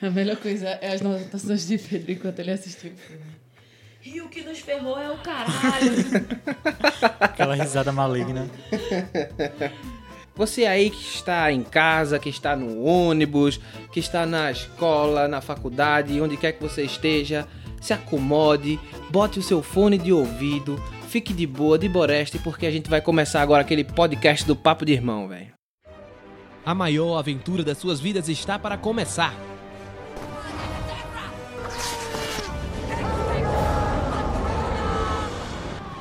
A melhor coisa é as anotações de Pedro enquanto ele assistiu o filme. E o que nos ferrou é o caralho. Aquela risada maligna. Você aí que está em casa, que está no ônibus, que está na escola, na faculdade, onde quer que você esteja, se acomode, bote o seu fone de ouvido, fique de boa, de boreste, porque a gente vai começar agora aquele podcast do Papo de Irmão, velho. A maior aventura das suas vidas está para começar.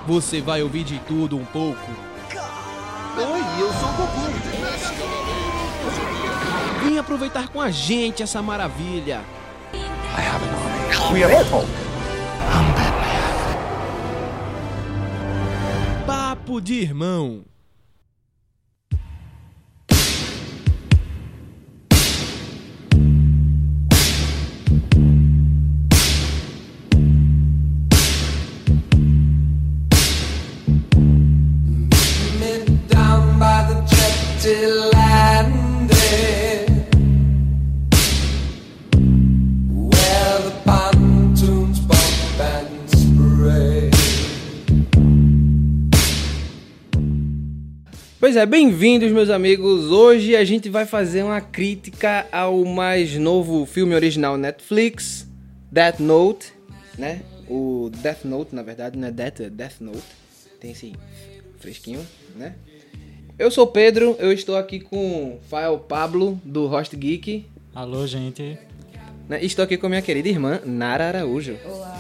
Você vai ouvir de tudo um pouco. Oi, eu sou o Goku. Vem aproveitar com a gente essa maravilha. Papo de irmão. Pois é, bem-vindos, meus amigos. Hoje a gente vai fazer uma crítica ao mais novo filme original Netflix, Death Note, né? O Death Note, na verdade, não é Death, é Death Note. Tem esse fresquinho, né? Eu sou o Pedro, eu estou aqui com o Fael Pablo, do Host Geek. Alô, gente. Né? Estou aqui com a minha querida irmã, Nara Araújo. Olá.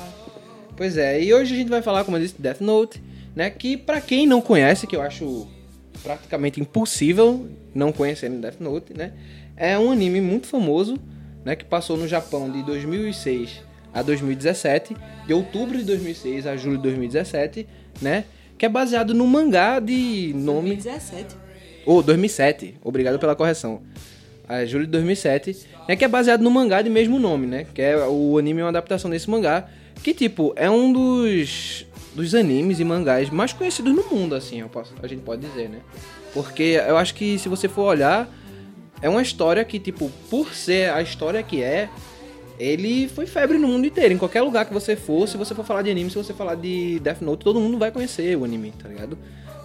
Pois é, e hoje a gente vai falar, como eu disse, Death Note, né? Que pra quem não conhece, que eu acho praticamente impossível não conhecer Death Note, né? É um anime muito famoso, né? Que passou no Japão de 2006 a 2017, de outubro de 2006 a julho de 2017, né? Que é baseado no mangá de nome 2017. ou 2007, obrigado pela correção. É, julho de 2007, né, que é baseado no mangá de mesmo nome, né? Que é o anime é uma adaptação desse mangá, que tipo, é um dos dos animes e mangás mais conhecidos no mundo, assim, posso, a gente pode dizer, né? Porque eu acho que se você for olhar, é uma história que tipo, por ser a história que é, ele foi febre no mundo inteiro. Em qualquer lugar que você for, se você for falar de anime, se você falar de Death Note, todo mundo vai conhecer o anime, tá ligado?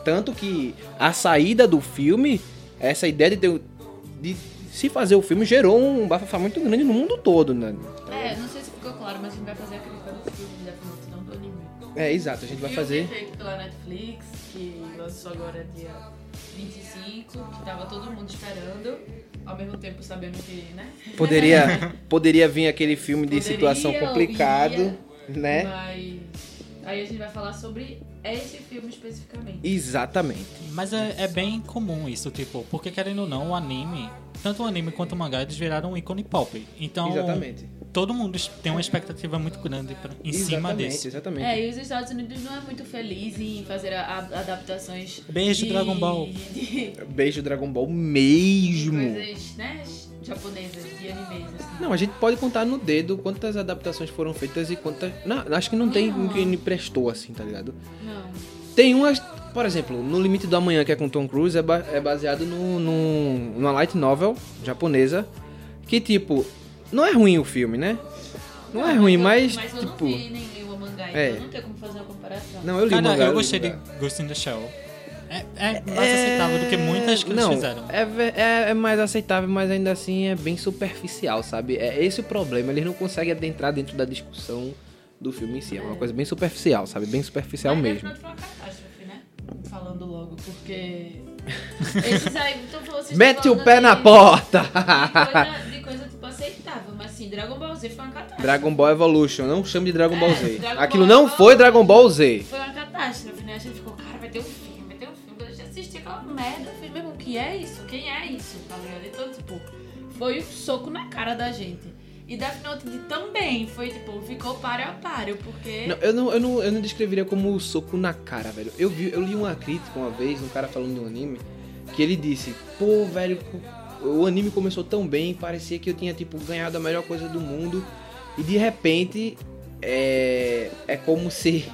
Tanto que a saída do filme, essa ideia de, ter- de se fazer o filme gerou um bafafá muito grande no mundo todo, né? É, não sei se ficou claro, mas a gente vai fazer a É, exato, a gente vai Filme fazer. feito pela Netflix, que lançou agora dia 25, que tava todo mundo esperando, ao mesmo tempo sabendo que, né? Poderia, poderia vir aquele filme de Poderia, situação complicado, ia, né? Mas aí a gente vai falar sobre esse filme especificamente. Exatamente. Mas é, é bem comum isso, tipo, porque querendo ou não, o anime, tanto o anime quanto o mangá, eles viraram um ícone pop. Então, Exatamente. Todo mundo tem uma expectativa muito grande pra- em cima exatamente, desse. exatamente. É, e os Estados Unidos não é muito feliz em fazer a- a- adaptações. Beijo, de, Dragon Ball. De Beijo Dragon Ball mesmo. coisas, né? Japonesas, de animes. Assim. Não, a gente pode contar no dedo quantas adaptações foram feitas e quantas. Não, acho que não tem Não. quem me prestou assim, tá ligado? Não. Tem umas. Por exemplo, No Limite do Amanhã, que é com Tom Cruise, é, ba- é baseado no, no, numa light novel japonesa. Que, tipo, não é ruim o filme, né? Não, é ruim, eu- mas, Mas eu tipo. não vi nenhum mangá, então é. não tem como fazer uma comparação. Não, eu li o Cara, mangá, eu o gostei de. Ghost in the Shell. É, é mais aceitável do que muitas que eles não, fizeram. É, é, é mais aceitável, mas ainda assim é bem superficial, sabe? É esse o problema. Eles não conseguem adentrar dentro da discussão do filme em si. É uma coisa bem superficial, sabe? Bem superficial Mas mesmo. Death Note foi uma catástrofe, né? Falando logo, porque. Esses aí, então vocês Mete estão o pé na porta! Aceitável, mas assim, Dragon Ball Z foi uma catástrofe. Dragon Ball Evolution, não chame de Dragon Ball É, Z. Dragon Aquilo Ball não foi Dragon Ball Z. Foi uma catástrofe, né? A gente ficou, cara, vai ter um filme, vai ter um filme. Quando a gente assistia aquela merda, eu falei, meu irmão, o que é isso? Quem é isso? Tá ligado? Então, tipo, foi um soco na cara da gente. E Death Note também foi, tipo, ficou páreo a páreo, porque. Não, eu, não, eu, não, eu não descreveria como soco na cara, velho. Eu, vi, eu li uma crítica uma vez, um cara falando de um anime, que ele disse, pô, velho, o anime começou tão bem, parecia que eu tinha, tipo, ganhado a melhor coisa do mundo. E de repente, é, é como se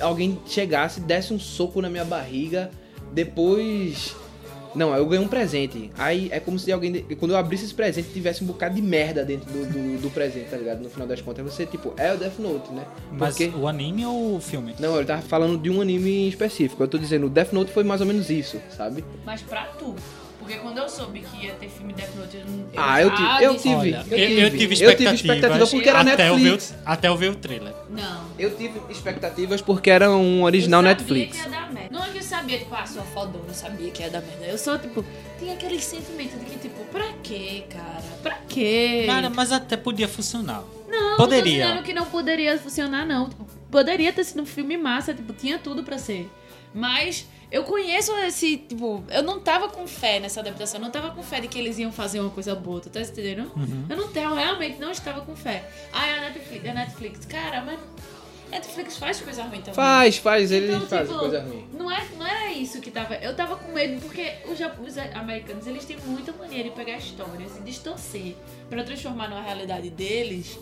alguém chegasse, desse um soco na minha barriga, depois Não, eu ganhei um presente. Aí é como se alguém. Quando eu abrisse esse presente, tivesse um bocado de merda dentro do, do, do presente, tá ligado? No final das contas, você, tipo, é o Death Note, né? Mas Porque. o anime ou o filme? Não, ele tava falando de um anime específico. Eu tô dizendo, o Death Note foi mais ou menos isso, sabe? Mas pra tu. Porque quando eu soube que ia ter filme Death Note, eu, não- Ah, eu tive- eu tive. Olha, eu eu, eu tive- tive eu tive expectativa, expectativa porque era até Eu ver, Netflix. até eu ver o trailer. Não. Eu tive expectativas porque era um original eu Netflix. Sabia que ia dar merda. Não é que eu sabia, tipo, ah, sou fodona, eu sabia que ia dar merda. Eu só, tipo, tinha aquele sentimento de que, tipo, pra quê, cara? Pra quê? Cara, mas até podia funcionar. não, poderia. não que não poderia funcionar, não. Tipo, poderia ter sido um filme massa, tipo, tinha tudo pra ser. Mas eu conheço esse, tipo, eu não tava com fé nessa adaptação, eu não tava com fé de que eles iam fazer uma coisa boa, tu tá entendendo? Uhum. Eu não tenho, realmente não estava com fé. Ah, é a Netflix, é a Netflix. Cara, mas Netflix faz coisa ruim também. Faz, faz, ele Então, faz tipo, coisa ruim. Não, é, não era isso que tava. Eu tava com medo porque os, os americanos eles têm muita maneira de pegar histórias e distorcer pra transformar numa realidade deles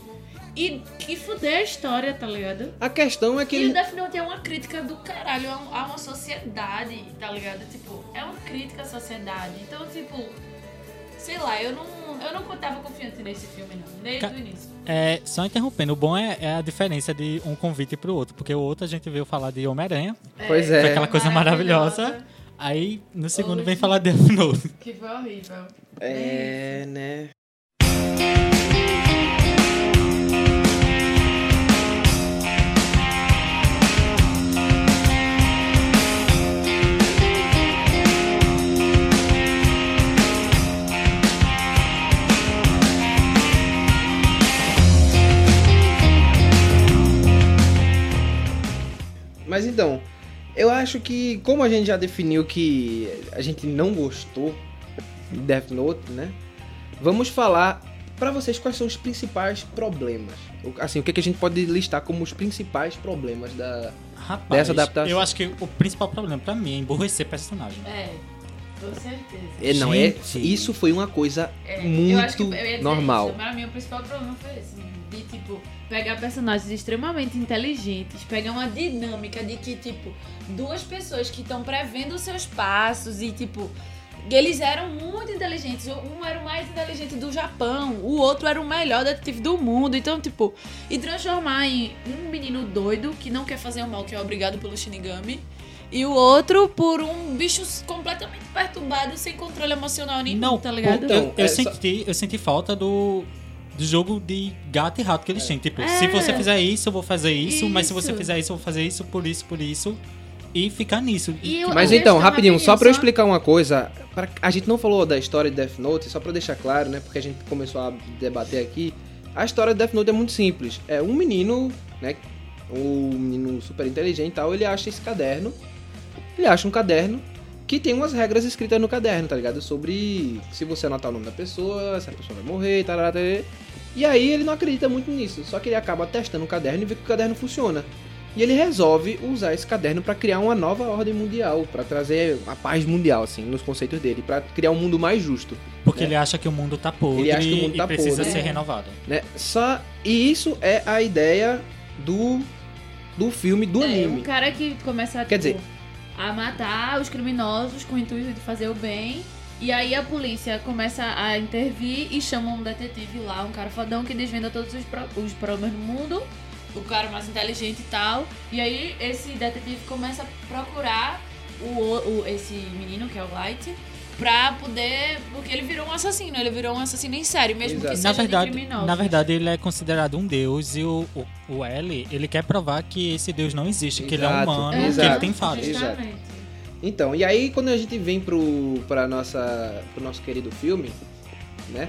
e, e fuder a história, tá ligado? A questão é que E o ele. Death Note é uma crítica do caralho a, um- a uma sociedade, tá ligado? Tipo, é uma crítica à sociedade. Então, tipo, sei lá, eu não, eu não tava confiante nesse filme, não, desde Ca- o início. É, só interrompendo, o bom é, é a diferença de um convite pro outro, porque o outro a gente veio falar de Homem-Aranha, Pois foi é. aquela coisa maravilhosa. Aí no segundo vem falar de Death Note. Que foi horrível. É, né? Mas então, eu acho que como a gente já definiu que a gente não gostou de Death Note, né? Vamos falar pra vocês quais são os principais problemas. Assim, o que, que a gente pode listar como os principais problemas da. Rapaz, Dessa adaptação. eu acho que o principal problema pra mim é emborrecer personagem. É, com certeza. É, não, é, Gente. isso foi uma coisa É, eu acho que muito eu ia dizer normal. Isso. Pra mim, o principal problema foi esse. De, tipo, pegar personagens extremamente inteligentes, pegar uma dinâmica de que, tipo, duas pessoas que estão prevendo os seus passos e, tipo, eles eram muito inteligentes. Um era o mais inteligente do Japão, o outro era o melhor detetive do mundo. Então, tipo, e transformar em um menino doido que não quer fazer o mal, que é obrigado pelo Shinigami. E o outro por um bicho completamente perturbado, sem controle emocional nenhum, Não, tá ligado? Então, eu, eu senti, eu senti falta do, do jogo de gato e rato que eles têm. Tipo, É. se você fizer isso, eu vou fazer isso, mas se você Isso. fizer isso, eu vou fazer isso, por isso, por isso. E ficar nisso. E eu- Mas então, questão, rapidinho, só pra eu explicar uma coisa. pra- A gente não falou da história de Death Note, só pra deixar claro, né? Porque a gente começou a debater aqui. A história de Death Note é muito simples. É um menino, né? Um menino super inteligente e tal, ele acha esse caderno. Ele acha um caderno que tem umas regras escritas no caderno, tá ligado? Sobre se você anotar o nome da pessoa, se a pessoa vai morrer, tal, tal, tal. E aí ele não acredita muito nisso. Só que ele acaba testando o caderno e vê que o caderno funciona. E ele resolve usar esse caderno pra criar uma nova ordem mundial, pra trazer a paz mundial, assim, nos conceitos dele, pra criar um mundo mais justo, Porque É. ele acha que o mundo tá podre Ele acha que o mundo e tá precisa podre. ser É. renovado. né? Só e isso é a ideia do do filme, do É, anime. um cara que começa Quer tipo, dizer- a matar os criminosos com o intuito de fazer o bem. E aí a polícia começa a intervir e chama um detetive lá, um cara fodão que desvenda todos os, pro- os problemas do mundo. O cara mais inteligente e tal. E aí esse detetive começa a procurar o, o- esse menino, que é o Light, pra poder. Porque ele virou um assassino, ele virou um assassino em série, mesmo Exato. que Na seja verdade, de criminosos. na verdade, ele é considerado um deus e o, o, o L, ele quer provar que esse deus não existe, que ele é Exato, humano, É, que exato. ele tem falhas. Exato. Então, e aí quando a gente vem pro para nossa pro nosso querido filme, né?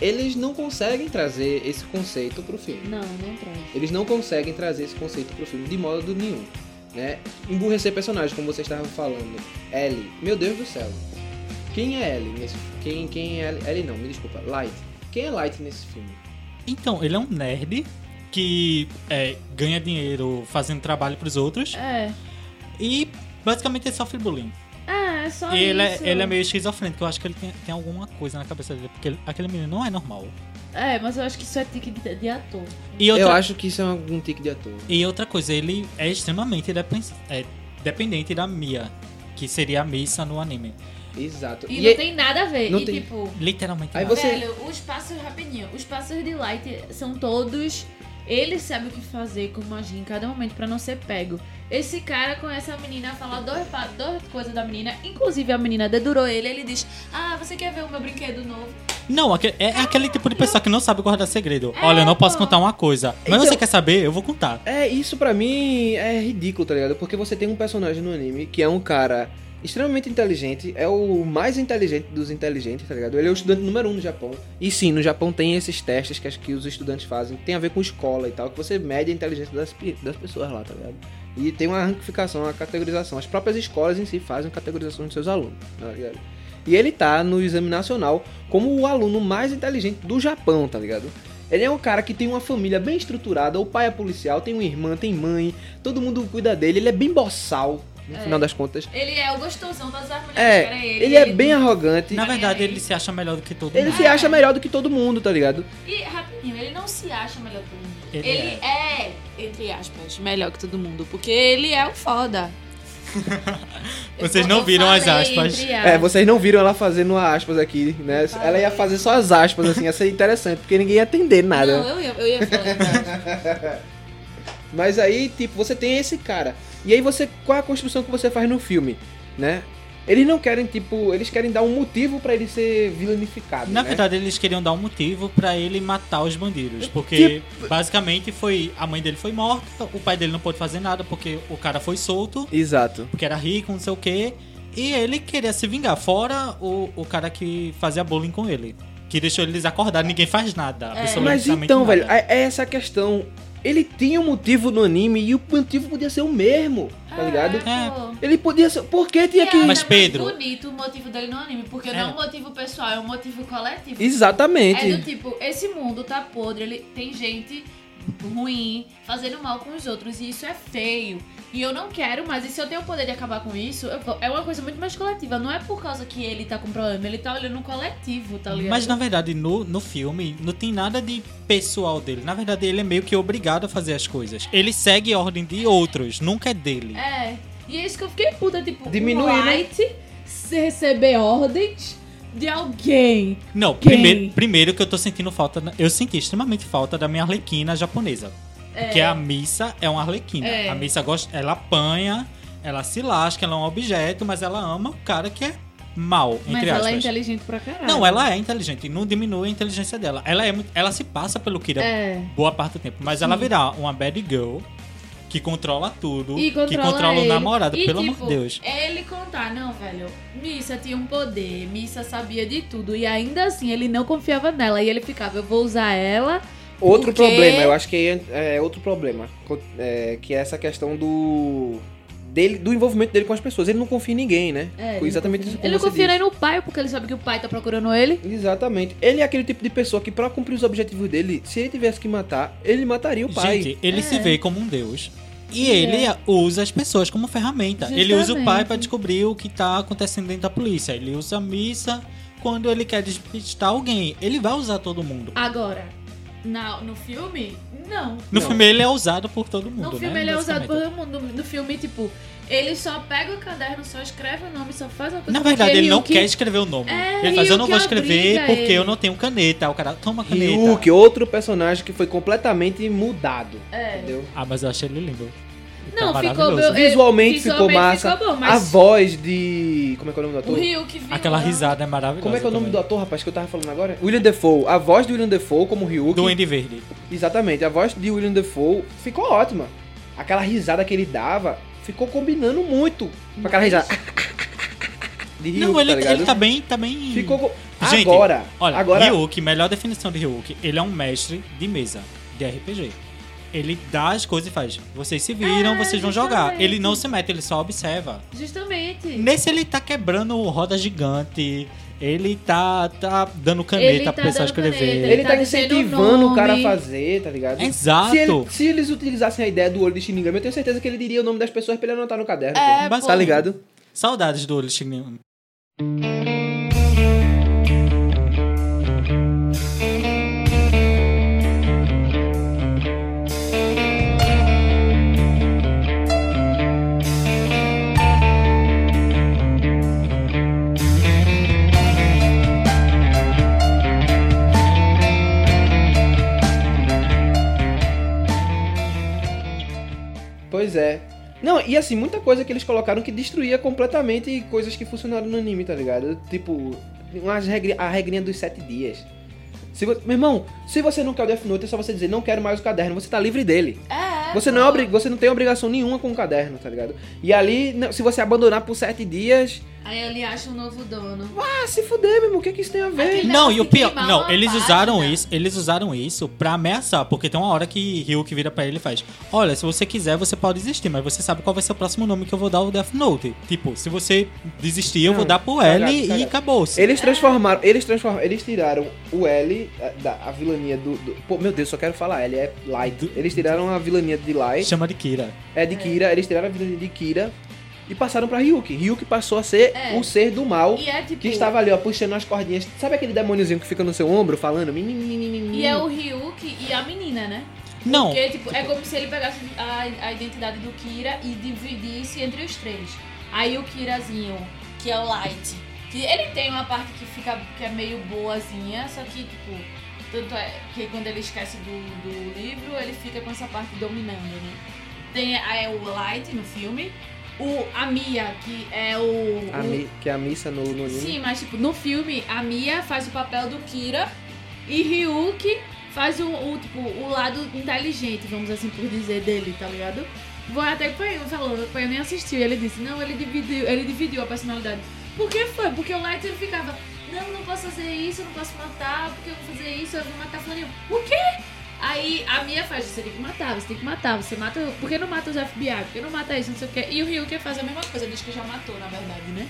Eles não conseguem trazer esse conceito pro filme. Não, não traz. Eles não conseguem trazer esse conceito pro filme de modo nenhum, né? Emburrecer personagens, como vocês estavam falando. Ellie, meu Deus do céu. Quem é Ellie nesse quem quem é Ellie? Ellie não, me desculpa, Light. Quem é Light nesse filme? Então, ele é um nerd que é, ganha dinheiro fazendo trabalho pros outros É. e basicamente ele sofre bullying. É, é só E ele, é, isso. ele é meio esquizofrênico, eu acho que ele tem, tem alguma coisa na cabeça dele, porque ele- aquele menino não é normal. É, mas eu acho que isso é tique de, de ator. E outra, Eu acho que isso é algum tique de ator. e outra coisa, ele é extremamente é, dependente da Mia, que seria a Missa no anime. Exato. E, E não é- tem nada a ver. não e tem- tipo, Literalmente. Aí você- velho, os passos, rapidinho, os passos de Light são todos. Ele sabe o que fazer, como agir em cada momento pra não ser pego. Esse cara conhece a menina, fala duas, pa- duas coisas da menina. Inclusive, a menina dedurou ele. Ele diz: Ah, você quer ver o meu brinquedo novo? Não, é, é aquele tipo de pessoa que não sabe guardar segredo. É, Olha, eu não posso pô. contar uma coisa. Mas Então- você quer saber? Eu vou contar. É, isso pra mim é ridículo, tá ligado? Porque você tem um personagem no anime que é um cara extremamente inteligente, é o mais inteligente dos inteligentes, tá ligado? Ele é o estudante número um no Japão. E sim, no Japão tem esses testes que acho que os estudantes fazem, tem a ver com escola e tal, que você mede a inteligência das, das pessoas lá, tá ligado? E tem uma ranquificação, uma categorização. As próprias escolas em si fazem categorização dos seus alunos, tá ligado? E ele tá no exame nacional como o aluno mais inteligente do Japão, tá ligado? Ele é um cara que tem uma família bem estruturada, o pai é policial, tem uma irmã, tem mãe, todo mundo cuida dele, ele é bem boçal, no É. final das contas. Ele é o gostosão das mulheres, É, querem ele. ele é bem arrogante, Na verdade, ele se acha melhor do que todo ele mundo. se acha melhor do que todo mundo, tá ligado? E, rapidinho, ele não se acha melhor que todo mundo. Ele Ele, é. entre aspas, melhor que todo mundo. Porque ele é o foda. Vocês não viram as aspas. É, vocês não viram ela fazendo aspas aqui, né? Falei. Ela ia fazer só as aspas, assim, ia ser interessante, porque ninguém ia entender nada. Não, eu ia, eu ia falar. Mas aí, tipo, você tem esse cara. E aí você. Qual é a construção que você faz no filme? Né? Eles não querem, tipo, eles querem dar um motivo pra ele ser vilanificado. Na né? verdade, eles queriam dar um motivo pra ele matar os bandidos. Porque, basicamente, foi a mãe dele foi morta, o pai dele não pôde fazer nada porque o cara foi solto, Exato. porque era rico, não sei o quê. E ele queria se vingar, fora o, o cara que fazia bullying com ele. Que deixou eles acordados, ninguém faz nada. É. Mas então, nada. velho, é é essa a questão. Ele tinha um motivo no anime e o motivo podia ser o mesmo, tá ligado? É. Ele podia ser. Por que tinha E que. é Mas, ainda Pedro- mais bonito o motivo dele no anime, porque não é um motivo pessoal, é um motivo coletivo. Exatamente. É do tipo, esse mundo tá podre, ele tem gente ruim, fazendo mal com os outros, e isso é feio. E eu não quero mais, e se eu tenho o poder de acabar com isso, vou- é uma coisa muito mais coletiva. Não é por causa que ele tá com problema, ele tá olhando o coletivo, tá ligado? Mas na verdade, no, no filme, não tem nada de pessoal dele. Na verdade, ele é meio que obrigado a fazer as coisas. Ele segue a ordem de outros, nunca é dele. É, e é isso que eu fiquei puta, tipo, Diminuir, um né? light receber ordens de alguém. Não, Quem? primeiro, primeiro que eu tô sentindo falta. Eu senti extremamente falta da minha arlequina japonesa. Que a Missa é uma arlequina. É. A Missa gosta, ela apanha, ela se lasca, ela é um objeto, mas ela ama o cara que é mal, entre Mas aspas. ela é inteligente pra caralho. Não, ela é inteligente, não diminui a inteligência dela. Ela é ela se passa pelo Kira É. boa parte do tempo, mas ela virá uma bad girl que controla tudo, E controla que controla ele. o namorado, E, pelo tipo, amor de Deus. É ele contar, não, velho. Missa tinha um poder, Missa sabia de tudo. E ainda assim, ele não confiava nela. E ele ficava, eu vou usar ela. Outro Porque- problema, eu acho que é, é outro problema. é, que é essa questão do. Dele, do envolvimento dele com as pessoas. Ele não confia em ninguém, né? É, exatamente isso Ele não confia nem no pai, porque ele sabe que o pai tá procurando ele. Exatamente. Ele é aquele tipo de pessoa que, pra cumprir os objetivos dele, se ele tivesse que matar, ele mataria o pai. Gente, ele É. se vê como um deus. E É. ele usa as pessoas como ferramenta. Ele usa o pai Justamente. pra descobrir o que tá acontecendo dentro da polícia. Ele usa a missa quando ele quer despistar alguém. Ele vai usar todo mundo. Agora, na, no filme, não. No Não. filme ele é usado por todo mundo, No né? filme ele é usado por todo mundo. No filme, tipo, ele só pega o caderno, só escreve o nome, só faz uma coisa. Na verdade, ele não quer escrever o nome. É, ele faz, eu não vou escrever porque ele. eu não tenho caneta. O cara, toma a caneta. Ryuk, outro personagem que foi completamente mudado. É. Entendeu? Ah, mas eu achei ele lindo. Não, tá ficou meu- Visualmente, ficou visualmente massa. ficou bom, A mas- voz de. Como é que é o nome do O ator? Ryuki vilão. Aquela risada é maravilhosa. Como é que é o nome do também. ator, rapaz, que eu tava falando agora? William Defoe. A voz de William Defoe como Ryuk. Do Andy Verde. Exatamente, a voz de William Defoe ficou ótima. Aquela risada que ele dava ficou combinando muito com aquela risada. De Ryuk, Não, ele tá ele tá bem. Tá bem... Ficou. co- Gente, agora, Olha, agora. Ryuk, melhor definição de Ryuk, ele é um mestre de mesa, de RPG. Ele dá as coisas e faz. Vocês se viram, É, vocês vão jogar. Ele não se mete, ele só observa. Justamente. Nesse ele tá quebrando roda gigante. Ele tá, tá dando caneta Ele tá pro pessoal dando escrever. caneta, Ele tá tá o incentivando o cara a fazer, tá ligado? Exato. Se, ele- se eles utilizassem a ideia do olho de Shinigami, eu tenho certeza que ele diria o nome das pessoas pra ele anotar no caderno. É, pô. Tá ligado? Saudades do olho Shinigami. Pois é. Não, e assim, muita coisa que eles colocaram que destruía completamente coisas que funcionaram no anime, tá ligado? Tipo, umas regri a regrinha dos sete dias. Se Meu irmão, se você não quer o Death Note, é só você dizer, não quero mais o caderno, você tá livre dele. É. Você não, é você não tem obrigação nenhuma com o caderno, tá ligado? E ali, se você abandonar por sete dias, Aí ele acha um novo dono. ah, se fuder, meu irmão, o que que isso tem a ver? Aquele Não, e o pior, não, eles página. usaram isso, eles usaram isso pra ameaçar, porque tem uma hora que Ryuk vira pra ele e faz: "Olha, se você quiser, você pode desistir, mas você sabe qual vai ser o próximo nome que eu vou dar ao Death Note. Tipo, se você desistir, eu Não, vou dar pro cagado, L e cagado. acabou-se." Eles transformaram, eles transformaram, eles tiraram o L a- da a vilania do, do- Pô, meu Deus, só quero falar L, é Light. Eles tiraram a vilania de Light, Chama de Kira. é de Kira, eles tiraram a vilania de Kira e passaram pra Ryuki. Ryuki passou a ser É. o ser do mal. E é tipo. Que estava ali, ó, puxando as cordinhas. Sabe aquele demôniozinho que fica no seu ombro falando? E é o Ryuk e a menina, né? Não. Porque, tipo, é como se ele pegasse a, a identidade do Kira e dividisse entre os três. Aí o Kirazinho, que é o Light, que ele tem uma parte que fica que é meio boazinha, só que, tipo, tanto é que quando ele esquece do, do livro, ele fica com essa parte dominando, né? Tem a- é o Light no filme, o a Mia, que é o. A o- mi- que é a missa no, no anime. Sim, mas tipo, no filme, a Mia faz o papel do Kira e Ryuki faz o, o, tipo, o lado inteligente, vamos assim por dizer, dele, tá ligado? Vou até que o Pai falou, o Pai nem assistiu, ele disse, não, ele dividiu, ele dividiu a personalidade. Por que foi? Porque o Light ele ficava, não, não posso fazer isso, não posso matar, porque eu vou fazer isso, eu vou matar fulaninho. O quê? Aí a Mia faz, você tem que matar, você tem que matar, você mata. Por que não mata os FBI? Por que não mata isso? Não sei o quê. E o Ryuki faz a mesma coisa, diz que já matou, na verdade, né?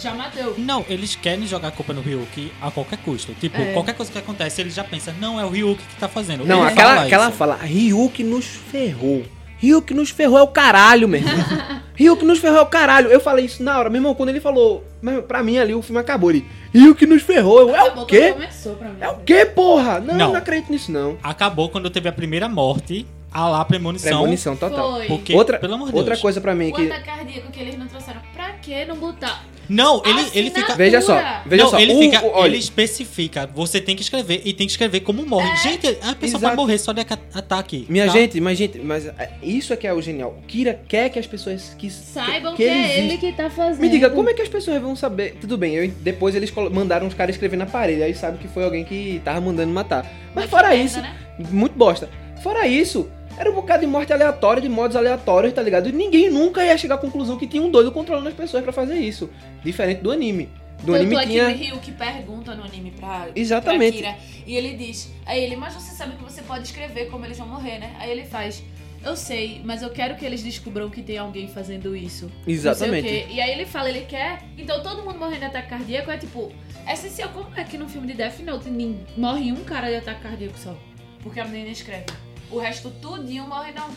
Já matou. Não, eles querem jogar a culpa no Ryuk a qualquer custo. Tipo, É. qualquer coisa que acontece, eles já pensam, não, é o Ryuk que tá fazendo. Não, Ele aquela, fala aquela fala, Ryuki nos ferrou. Ryuki nos ferrou é o caralho, meu irmão. Ryuki nos ferrou é o caralho. Eu falei isso na hora, meu irmão, quando ele falou, meu, pra mim ali o filme acabou. Ele, Ryuki nos ferrou. Eu, é Acabou o quê? Começou pra mim. É o quê, porra? Não, Não. não, acredito nisso, não. Acabou quando teve a primeira morte, a lá premonição. Premonição total. Foi. Porque, Outra, pelo amor de outra Deus. coisa pra mim O que... ataque cardíaco que eles não trouxeram. Pra que não botar? Não, ele, ele fica. Veja só, veja não, só. ele o- fica. o- ele especifica. Você tem que escrever e tem que escrever como morre. Gente, a pessoa Exato. pode morrer só de ataque. Minha tá? gente, mas gente, mas é, isso é que é o genial. Kira quer que as pessoas que Saibam que, que, ele é ele que tá fazendo. Me diga, como é que as pessoas vão saber? Tudo bem, eu- depois eles mandaram os caras escrever na parede, aí sabe que foi alguém que tava mandando matar. Mas fora isso, né? muito bosta. Fora isso, era um bocado de morte aleatória, de modos aleatórios, tá ligado? E ninguém nunca ia chegar à conclusão que tinha um doido controlando as pessoas pra fazer isso. Diferente do anime. Do Tanto anime é tinha. que o Ryu que pergunta no anime pra, Exatamente. pra Kira. E ele diz, aí ele, mas você sabe que você pode escrever como eles vão morrer, né? Aí ele faz, eu sei, mas eu quero que eles descubram que tem alguém fazendo isso. Exatamente. E aí ele fala, ele quer. Então todo mundo morrendo de ataque cardíaco é tipo. É essencial. Como é que no filme de Death Note morre um cara de ataque cardíaco só? Porque a menina escreve. O resto tudinho morre não.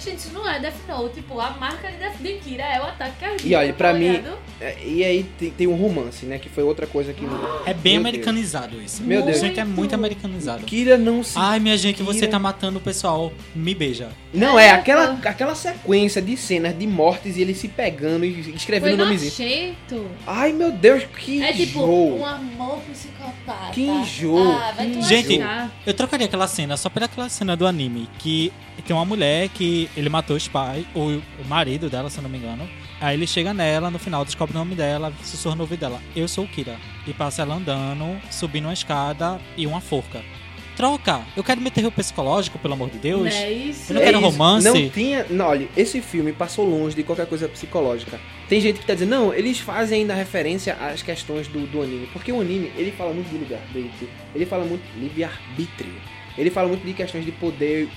Gente, isso não é Death Note. Tipo, a marca de, Death, de Kira é o ataque cardíaco. E olha, pra tá mim-? É, E aí tem, tem um romance, né? Que foi outra coisa que. É bem Meu Deus. americanizado isso. Meu Deus. Gente, é muito americanizado. Kira não se. Ai, minha gente, você Kira- tá matando o pessoal. Me beija. Não, é É, aquela, pô. aquela sequência de cenas de mortes e ele se pegando e escrevendo o nomezinho. nojento. Ai, meu Deus, que É tipo enjoo. um amor psicopata. Que enjoo, Ah, vai que tomar Gente. Eu trocaria aquela cena só pela aquela cena do anime que tem uma mulher que ele matou os pais, o, o marido dela, se eu não me engano. Aí ele chega nela, no final descobre o nome dela, sussurra no ouvido dela, eu sou o Kira. E passa ela andando, subindo uma escada e uma forca. Troca! Eu quero meter o psicológico, pelo amor de Deus. Não é isso? Eu não quero isso. romance. Não tinha. Não, olha, esse filme passou longe de qualquer coisa psicológica. Tem gente que tá dizendo, não, eles fazem ainda referência às questões do, do anime. Porque o anime, ele fala muito de livre-arbítrio. Ele fala muito de livre-arbítrio. Ele fala muito de questões de poder.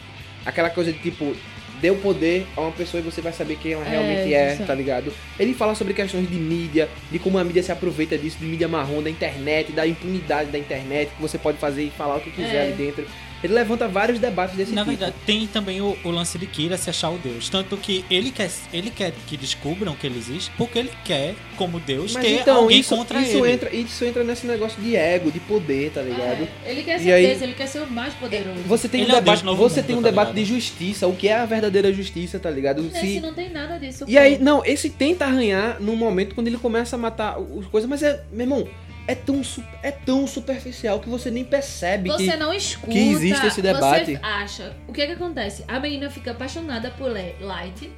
Aquela coisa de tipo, dê o poder a uma pessoa e você vai saber quem ela É, realmente é, isso. tá ligado? Ele fala sobre questões de mídia, de como a mídia se aproveita disso, de mídia marrom, da internet, da impunidade da internet, que você pode fazer e falar o que quiser É. ali dentro. Ele levanta vários debates desse Na tipo. verdade, tem também o, o lance de Kira se achar o Deus. Tanto que ele quer, ele quer que descubram que ele existe, porque ele quer, como Deus, Mas ter então, alguém isso, contra isso ele. entra, isso entra nesse negócio de ego, de poder, tá ligado? É, ele quer E certeza, aí- ele quer ser o mais poderoso. Você tem Ele um é Deus debate, você mundo, tem um tá debate ligado? de justiça, o que é a verdadeira justiça, tá ligado? Nesse Se- não tem nada disso. E pô. aí, não, esse tenta arranhar num momento quando ele começa a matar os coisas, mas é, meu irmão, é tão, é tão superficial que você nem percebe Você que não escuta. que existe esse debate. Você acha. O que que acontece? A menina fica apaixonada por Light.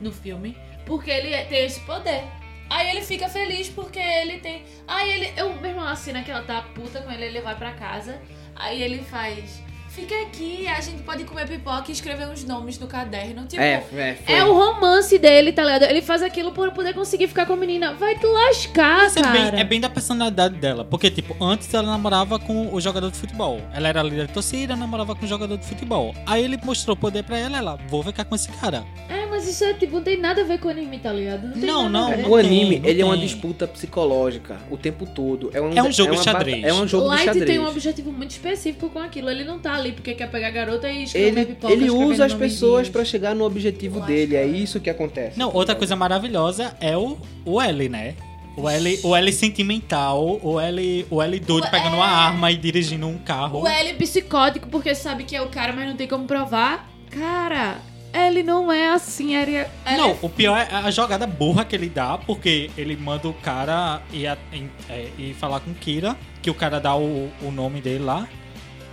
no filme, porque ele é- tem esse poder. Aí ele fica feliz porque ele tem. Aí ele. Eu mesmo a cena que ela tá puta com ele, ele vai pra casa. Aí ele faz. Fica aqui, a gente pode comer pipoca e escrever uns nomes no caderno. Tipo, É, é, foi. é o romance dele, tá ligado? Ele faz aquilo por poder conseguir ficar com a menina. Vai te lascar, Isso é cara. bem, é bem da personalidade dela. Porque, tipo, antes ela namorava com o jogador de futebol. Ela era líder de torcida, namorava com o jogador de futebol. Aí ele mostrou poder pra ela, ela, vou ficar com esse cara. É, mas isso é tipo, não tem nada a ver com anime, tá ligado? tem Não, a não, ver. O anime, tem, ele é uma tem. disputa psicológica o tempo todo. É um, É um jogo uma de bata- xadrez. É um jogo de Light xadrez. tem um objetivo muito específico com aquilo. Ele não tá ali porque quer pegar a garota e escrever Ele, pipoca. ele usa as pessoas pra chegar no objetivo dele. É isso que acontece. Não, outra coisa maravilhosa é o, o L, né? O L, o L sentimental, o L, o L doido O pegando uma arma e dirigindo um carro. O L é psicótico porque sabe que é o cara, mas não tem como provar. Cara, ele não é assim. Ele é... ele Não, é- o pior é a jogada burra que ele dá, porque ele manda o cara ir, a- em- é, ir falar com o Kira, que o cara dá o, o nome dele lá.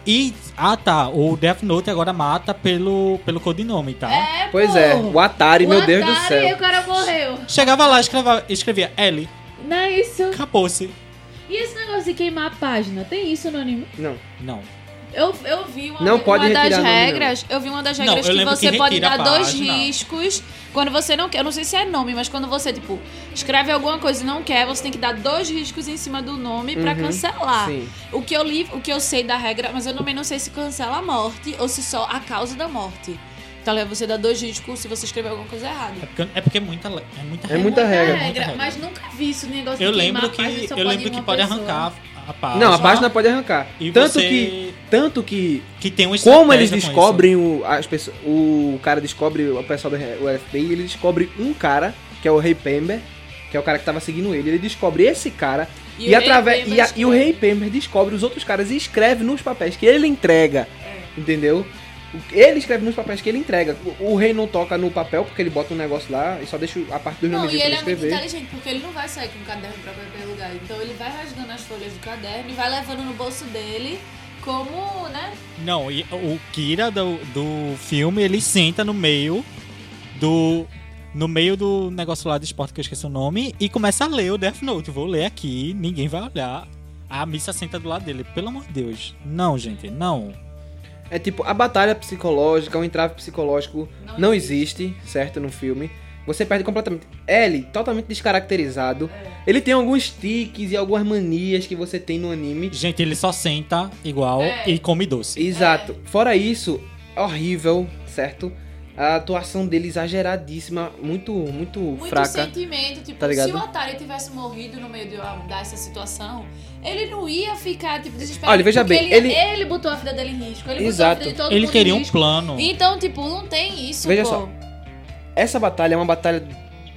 E, ah tá, o Death Note agora mata pelo, pelo codinome, tá? É, Pois pô. é, o Atari, meu O Deus do Atari, céu. o cara morreu. Chegava lá, escrevia, escrevia L, Não é isso. acabou-se. E esse negócio de queimar a página? Tem isso no anime? Não. Não. Eu, eu vi uma, Não pode uma das não. regras. Eu vi uma das Não, regras eu que lembro você que pode dar dois riscos. Quando você não quer, eu não sei se é nome, mas quando você, tipo, escreve alguma coisa e não quer, você tem que dar dois riscos em cima do nome pra Uhum, cancelar. Sim. O que eu li, o que eu sei da regra, mas eu também não sei se cancela a morte ou se só a causa da morte. Tá ligado? Você dá dois riscos se você escrever alguma coisa errada. É porque é, porque é muita, le- é muita É regra. muita regra. muita regra. mas nunca vi isso, negócio Eu de queimar lembro que, a página, só eu lembro ir que pode pessoa. arrancar a página. Não, a página pode arrancar. E Tanto você- que. Tanto que. Que tem um Como eles descobrem o. As pessoas, o cara descobre, o pessoal do o FBI, ele descobre um cara, que é o Rei Pember, que é o cara que tava seguindo ele. Ele descobre esse cara. E E, o Rei através Pember e, a- e o. Rei Pember descobre os outros caras e escreve nos papéis que ele entrega. É. Entendeu? Ele escreve nos papéis que ele entrega. O, o rei não toca no papel porque ele bota um negócio lá e só deixa a parte dos Não, nomes e pra ele é muito escrever. inteligente, porque ele não vai sair com o caderno pra qualquer lugar. Então ele vai rasgando as folhas do caderno e vai levando no bolso dele como, né? Não, e o Kira do, do filme, ele senta no meio do. No meio do negócio lá de esporte que eu esqueci o nome e começa a ler o Death Note. Vou ler aqui, ninguém vai olhar. A missa senta do lado dele. Pelo amor de Deus. Não, gente, não. É tipo, a batalha psicológica, o entrave psicológico Não não, existe, certo, no filme. Você perde completamente. L, totalmente descaracterizado. Ele tem alguns tiques e algumas manias que você tem no anime. Gente, ele só senta igual É. e come doce. Exato. Fora isso, horrível, certo? A atuação dele exageradíssima, muito, muito, Muito fraca. sentimento. Tipo, Tá ligado? se o Atari tivesse morrido no meio de dessa situação, ele não ia ficar, tipo, desesperado. Olha, veja bem, ele, ele- ele botou a vida dele em risco. Ele Exato. botou a vida de todo Ele mundo queria em um plano. Então, tipo, não tem isso, Veja pô. só. Essa batalha é uma batalha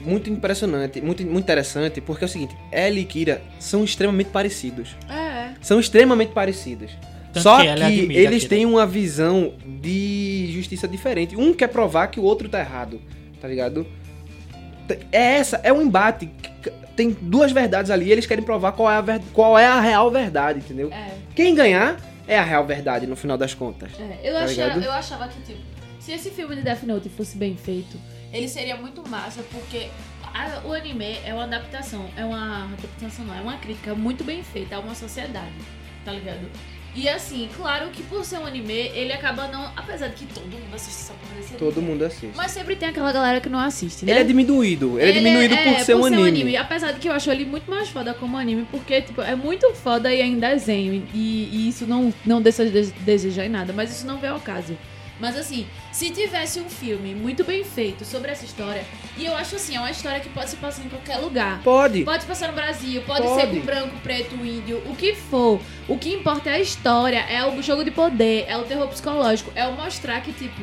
muito impressionante, muito, muito interessante, porque é o seguinte, Ellie e Kira são extremamente parecidos. É. São extremamente parecidos. Tanto Só que que, ela admira eles Kira. têm uma visão de justiça diferente. Um quer provar que o outro tá errado, tá ligado? É essa, é um embate. Tem duas verdades ali, eles querem provar qual é a, ver- qual é a real verdade, entendeu? É. Quem ganhar é a real verdade no final das contas. É, eu, Tá achava, eu achava que, tipo, se esse filme de Death Note fosse bem feito, ele seria muito massa, porque a- o anime é uma adaptação, é uma adaptação não, é uma crítica muito bem feita a uma sociedade, tá ligado? E assim, claro que por ser um anime, ele acaba não, apesar de que todo mundo assiste essa porra desse Todo anime, mundo assiste. mas sempre tem aquela galera que não assiste, né? Ele é diminuído. Ele, é diminuído é, por ser um anime. Apesar de que eu acho ele muito mais foda como anime, porque tipo, é muito foda e é em desenho. E, e isso não, não deixa de desejar em nada, mas isso não vem ao caso. Mas assim, se tivesse um filme muito bem feito sobre essa história, e eu acho assim, é uma história que pode se passar em qualquer lugar. Pode. Pode se passar no Brasil, pode, Pode. ser com branco, preto, índio, o que for. O que importa é a história, é o jogo de poder, é o terror psicológico, é o mostrar que, tipo,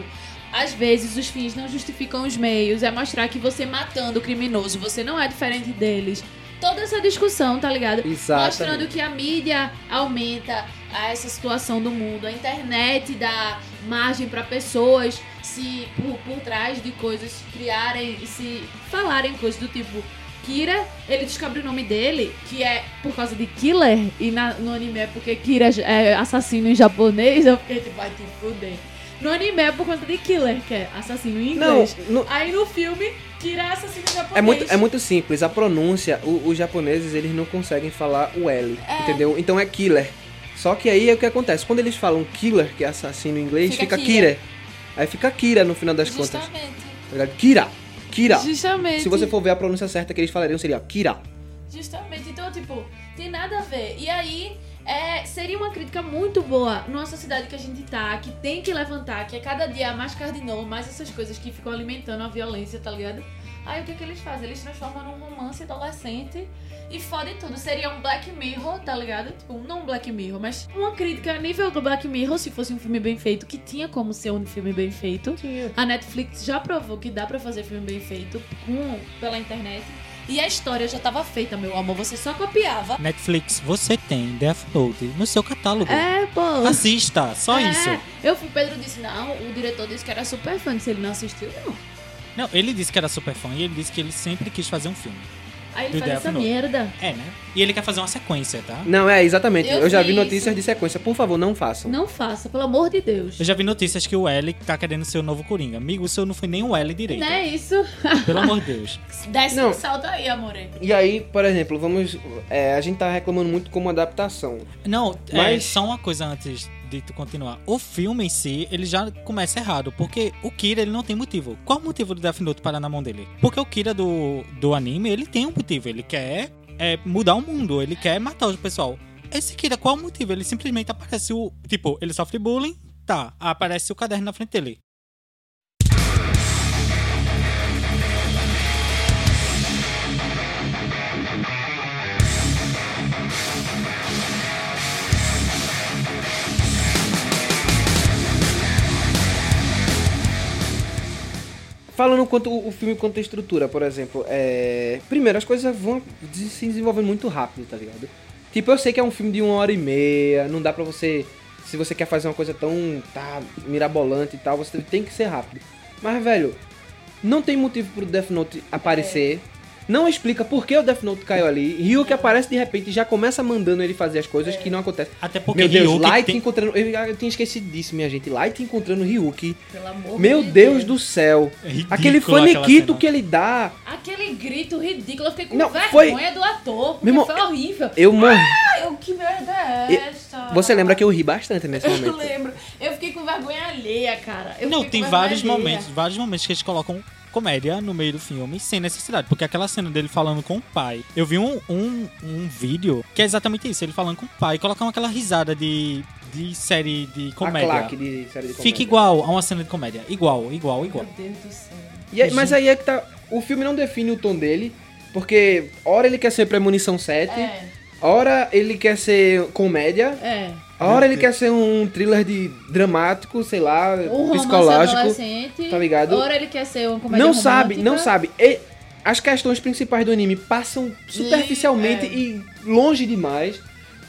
às vezes os fins não justificam os meios, é mostrar que você matando o criminoso, você não é diferente deles. Toda essa discussão, tá ligado? Exatamente. Mostrando que a mídia aumenta a essa situação do mundo, a internet dá margem pra pessoas se por, por trás de coisas criarem e se falarem coisas do tipo Kira, ele descobre o nome dele, que é por causa de Killer, e na- no anime é porque Kira é assassino em japonês, eu fiquei tipo, vai te fuder. No anime é por conta de killer, que é assassino em Não, inglês. no- Aí no filme, Kira é assassino japonês. É muito, é muito simples, a pronúncia, o- os japoneses eles não conseguem falar o L, entendeu? Então é killer. Só que aí é o que acontece, quando eles falam killer, que é assassino em inglês, Fica fica, Kira. Kira. Aí fica Kira no final das contas. Justamente. tá ligado? Kira, Kira. Justamente. Se você for ver a pronúncia certa que eles falariam seria Kira. Justamente. Então, tipo, tem nada a ver. E aí, é, seria uma crítica muito boa numa sociedade que a gente tá, que tem que levantar, que é cada dia mais cardinal, mais essas coisas que ficam alimentando a violência, tá ligado? Aí o que, que eles fazem? Eles transformam num romance adolescente e fodem tudo. Seria um Black Mirror, tá ligado? Tipo, não um Black Mirror, mas uma crítica a nível do Black Mirror, se fosse um filme bem feito, que tinha como ser um filme bem feito. A Netflix já provou que dá pra fazer filme bem feito com, pela internet. E a história já tava feita, meu amor. Você só copiava. Netflix, você tem Death Note no seu catálogo. É, pô. Assista, só É. isso. Eu fui, Pedro disse, não, o diretor disse que era super fã, se ele não assistiu, não. Não, ele disse que era super fã e ele disse que ele sempre quis fazer um filme. Aí ele Do faz Death essa Note. merda. É, né? E ele quer fazer uma sequência, tá? Não, é, exatamente. Eu Eu, já vi vi notícias isso. de sequência. Por favor, não façam. Não faça, pelo amor de Deus. Eu já vi notícias que o L tá querendo ser o novo Coringa. Amigo, o seu não foi nem o L direito. Não é isso. Pelo amor de Deus. Desce Não. um salto aí, amore. E aí, por exemplo, vamos. é, a gente tá reclamando muito como adaptação. Não, é, Mas- só uma coisa antes de tu continuar. O filme em si, ele já começa errado, porque o Kira, ele não tem motivo. Qual o motivo do Death Note parar na mão dele? Porque o Kira do, do anime, ele tem um motivo. Ele quer é, mudar o mundo, ele quer matar o pessoal. Esse Kira, qual o motivo? Ele simplesmente aparece o... Tipo, ele sofre bullying, tá. Aparece o caderno na frente dele. Falando quanto o filme quanto a estrutura, por exemplo, é... primeiro as coisas vão se desenvolvendo muito rápido, tá ligado? Tipo, eu sei que é um filme de uma hora e meia, não dá pra você, se você quer fazer uma coisa tão tá, mirabolante e tal, você tem que ser rápido. Mas velho, não tem motivo pro Death Note aparecer. Não explica por que o Death Note caiu ali. Ryu que aparece de repente e já começa mandando ele fazer as coisas que não acontecem. Até porque Meu Deus, Ryuki Light tem- encontrando. Eu, eu tinha esquecido disso, minha gente. Light encontrando Ryuki. Pelo amor Meu de Deus do céu. É ridículo Aquele faniquito cena. que ele dá. Aquele grito ridículo, eu fiquei com Não, vergonha do ator, porque Meu irmão, foi horrível. Eu morri. Eu- que merda é essa? Você lembra que eu ri bastante nesse Eu momento. lembro. Eu fiquei com vergonha alheia, cara. Eu Não, tem vários alheia. momentos, vários momentos que eles colocam comédia no meio do filme sem necessidade. Porque aquela cena dele falando com o pai. Eu vi um, um, um vídeo que é exatamente isso, ele falando com o pai, colocando aquela risada de, de série de A comédia. claque de série de comédia. Fica igual a uma cena de comédia. Igual, igual, igual. Meu Deus do céu. E aí- mas aí é que tá. O filme não define o tom dele. Porque, hora ele quer ser premonição 7, É, hora ele quer ser comédia, é. Hora ele quer ser um thriller de dramático, sei lá, Um psicológico. tá ligado? Ora ele quer ser uma comédia Não sabe, romântica. não sabe. E as questões principais do anime passam superficialmente É. e longe demais.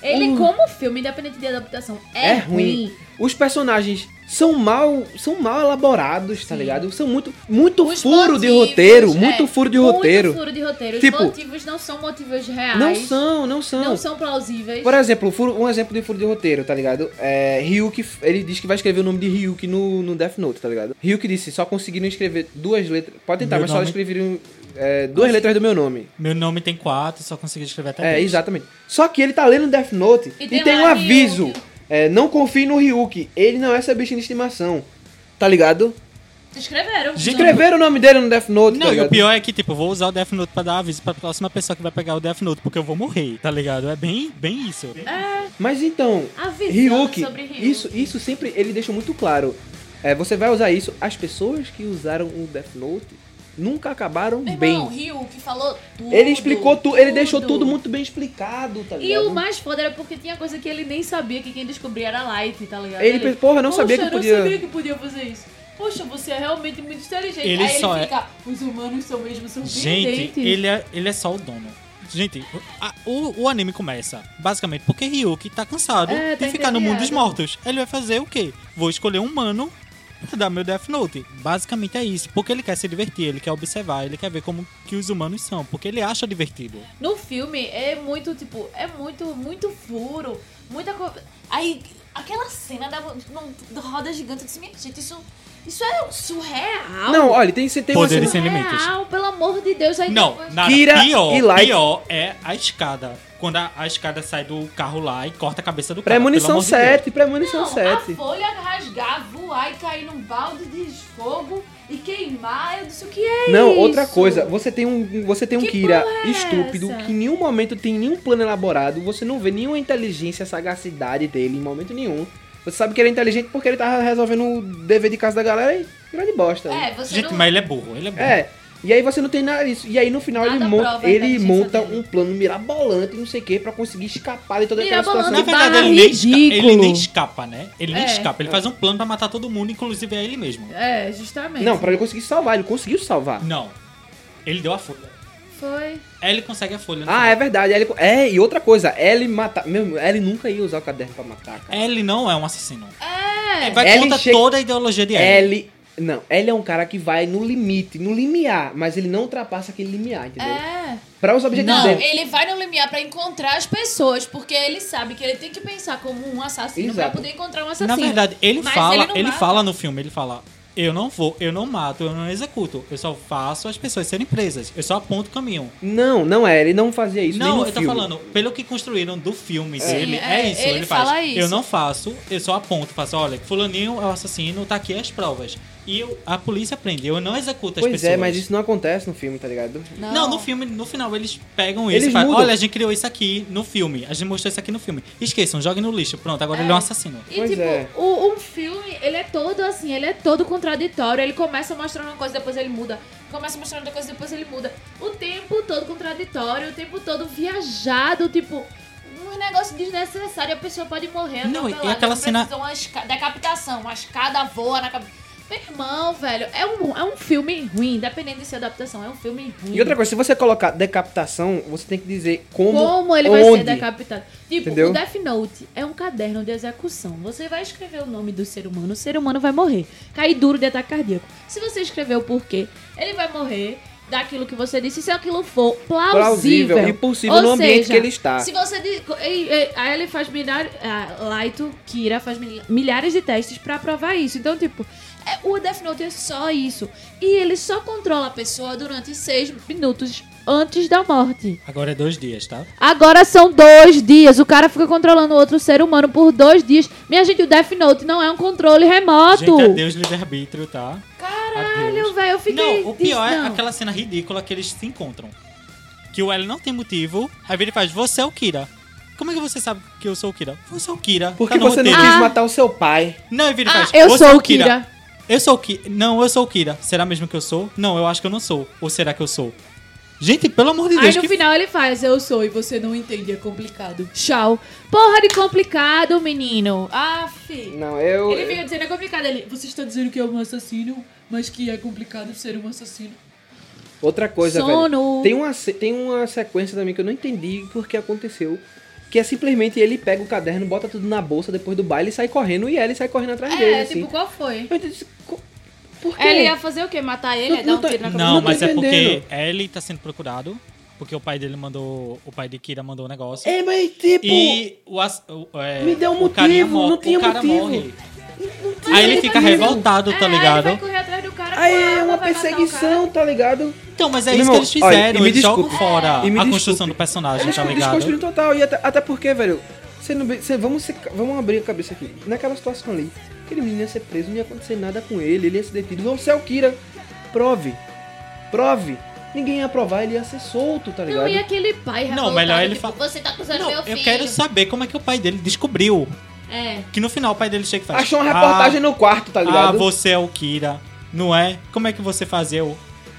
Ele, Uh. como filme, independente de adaptação, é, É ruim. Os personagens são mal, são mal elaborados, tá Sim. ligado? São muito, muito Os furo de motivos, roteiro, é, muito furo de muito roteiro. furo de roteiro. Tipo, Os motivos não são motivos reais. Não são, não são. Não são plausíveis. Por exemplo, um exemplo de furo de roteiro, tá ligado? É, Ryuki, ele diz que vai escrever o nome de Ryuki no, no Death Note, tá ligado? Ryuki disse, só conseguiram escrever duas letras. Pode tentar, Meu mas só nome- escreveram é, duas letras do meu nome. Meu nome tem quatro, só consegui escrever até É, dez. exatamente. Só que ele tá lendo Death Note E e tem tem, um aviso. Ryuki. É, não confie no Ryuki. Ele não é seu bichinho de estimação. Tá ligado? Escreveram. Gente, Escreveram o nome dele no Death Note, tá Não, e ligado? o pior é que, tipo, vou usar o Death Note pra dar aviso pra próxima pessoa que vai pegar o Death Note, porque eu vou morrer, tá ligado? É bem, bem isso. É, Mas então, avisando sobre Ryuki. isso, isso sempre ele deixa muito claro. É, você vai usar isso. As pessoas que usaram o Death Note nunca acabaram Meu bem. irmão, Ryuki falou tudo. ele explicou tudo, ele deixou tudo muito bem explicado, tá E ligado? o mais foda era porque tinha coisa que ele nem sabia que quem descobria era Light, tá ligado? Ele pensou, porra, não sabia que "Poxa, podia- não sabia que podia fazer isso. Poxa, você é realmente muito inteligente. Ele Aí só ele é- fica, os humanos são mesmo surpreendentes. Gente, ele é, ele é só o dono. Gente, a- o, o anime começa basicamente porque Ryuki tá cansado É, tá de ficar no mundo dos mortos. Ele vai fazer o quê? Vou escolher um humano pra dar meu Death Note. Basicamente é isso. Porque ele quer se divertir, ele quer observar, ele quer ver como que os humanos são. Porque ele acha divertido. No filme é muito, tipo, é muito, muito furo, muita coisa. Aí aquela cena da, da roda gigante, eu disse, minha gente, isso, isso é surreal. Não, olha, tem, uma Poderes sem limites. Surreal, pelo amor de Deus. Aí Não, depois- nada. Kira pior, e Light. pior é a escada. Quando a, a escada sai do carro lá e corta a cabeça do cara. Premonição pelo amor de Deus. 7, premonição Não, 7. a folha rasgar, voar e cair num balde de fogo e queimar. Eu disse, o que é Não, isso? outra coisa, você tem um, você tem um Que Kira é estúpido essa? que em nenhum momento tem nenhum plano elaborado, você não vê nenhuma inteligência, sagacidade dele em momento nenhum. Você sabe que ele é inteligente porque ele tava resolvendo o dever de casa da galera e grande bosta. né? É, você Gente, não... mas ele é burro, ele é burro. É. E aí você não tem nada disso. E aí no final Nada ele, monta, ele monta dele. um plano mirabolante, não sei o que, pra conseguir escapar de toda aquela Mirabolante. situação. Na verdade, ele nem, esca- ridículo. ele nem escapa, né? Ele nem É. escapa. Ele faz um plano pra matar todo mundo, inclusive a ele mesmo. É, justamente. Não, pra ele conseguir salvar, ele conseguiu salvar. Não. Ele deu a folha. Foi. Consegue a folha. no Ah, é verdade. Ele, é, e outra coisa, ele matar. Meu, ele nunca ia usar o caderno pra matar, cara. Ele não é um assassino. É. Vai Ellie contra chega- toda a ideologia de Ellie. Ele. Não, ele é um cara que vai no limite, no limiar, mas ele não ultrapassa aquele limiar, entendeu? É. Pra os objetivos Não, dele. ele vai no limiar pra encontrar as pessoas, porque ele sabe que ele tem que pensar como um assassino Exato. pra poder encontrar um assassino. Na verdade, ele Mas fala, ele ele, não mata. fala no filme, ele fala: "Eu não vou, eu não mato, eu não executo, eu só faço as pessoas serem presas, eu só aponto o caminho". Não, não é, ele não fazia isso nem não, no eu tô filme. falando, pelo que construíram do filme Sim, dele, é, é, isso, ele ele, faz. fala isso. Eu não faço, eu só aponto, faço, olha, fulaninho é o assassino, tá aqui as provas. E eu- a polícia prende, eu não executo as Pois pessoas. é, mas isso não acontece no filme, tá ligado? Não, no filme, no final, eles pegam isso Eles e falam, mudam. olha, a gente criou isso aqui no filme, a gente mostrou isso aqui no filme. Esqueçam, joguem no lixo, pronto, agora ele é um assassino. E Pois tipo, é. o, um filme, ele é todo assim, ele é todo contraditório. Ele começa mostrando uma coisa, depois ele muda. Começa mostrando outra coisa, depois ele muda. O tempo todo contraditório, o tempo todo viajado, tipo. Um negócio desnecessário, a pessoa pode morrer. Não, e aquela não cena- Uma esca... decapitação, uma escada voa na cabeça. Meu irmão, velho, é um, é um filme ruim, independente de ser adaptação, é um filme ruim. E outra coisa, se você colocar decapitação, você tem que dizer como, Como ele vai onde. ser decapitado. Tipo, Entendeu? o Death Note é um caderno de execução. Você vai escrever o nome do ser humano, o ser humano vai morrer. Cair duro de ataque cardíaco. Se você escrever o porquê, ele vai morrer daquilo que você disse, se aquilo for plausível. Plausível e possível no ambiente seja, que ele está. Se você. diz- Aí ele faz milhares. A Laito, Kira, faz mil- milhares de testes pra provar isso. Então, tipo, o Death Note é só isso. E ele só controla a pessoa durante seis minutos antes da morte. Agora é dois dias, tá? Agora são dois dias. O cara fica controlando outro ser humano por dois dias. Minha gente, o Death Note não é um controle remoto. Gente, adeus livre-arbítrio, tá? Caralho, velho, eu fiquei. Não, o pior é não. aquela cena ridícula que eles se encontram. Que o L não tem motivo, aí ele faz, você é o Kira. Como é que você sabe que eu sou o Kira? Você é o Kira. Porque tá você não roteiro. quis Ah. matar o seu pai. Não, e vira e Ah, faz, eu você sou é o Kira. Eu sou o Kira. Não, eu sou o Kira. Será mesmo que eu sou? Não, eu acho que eu não sou. Ou será que eu sou? Gente, pelo amor de Aí Deus, no que final ele faz, eu sou e você não entende, é complicado. Tchau. Porra de complicado, menino. Ah, fi. Não, eu. Ele fica dizendo é complicado. Ele, você está dizendo que é um assassino, mas que é complicado ser um assassino. Outra coisa, Sono. velho. Tem uma, tem uma sequência também que eu não entendi porque aconteceu. Que é simplesmente ele pega o caderno, bota tudo na bolsa depois do baile e sai correndo. E ele sai correndo atrás dele, É, assim. tipo, qual foi? Eu disse, por quê? Ele ia fazer o quê? Matar ele? Não- É dar não um tô- tiro na cabeça? Não, Não mas é porque ele tá sendo procurado. Porque o pai dele mandou. O pai de Kira mandou um negócio. É, mas tipo. E o, o, é, Me deu um o motivo, não tinha o cara motivo. morre. não tinha Aí ele fica motivo. revoltado, tá É, Ele ligado? Aí é uma perseguição, tá ligado? Então, mas é Meu isso irmão, que eles olha, fizeram. e me eles jogam desculpe. fora E me a desculpe. construção do personagem, Eles tá ligado? desconstruíram total. E até, até porque, velho, você não, você, vamos, vamos abrir a cabeça aqui. Naquela situação ali, aquele menino ia ser preso, não ia acontecer nada com ele, ele ia ser detido. Você é o Kira. Prove. Prove. Ninguém ia provar, ele ia ser solto, tá ligado? Não, e aquele pai Não, melhor ele tipo, fa- Você tá acusando Não, meu filho. eu quero saber como é que o pai dele descobriu. É. Que no final o pai dele chega e faz. Achou uma reportagem ah, no quarto, tá Ah, ligado? você é o Kira, não é? Como é que você fazia?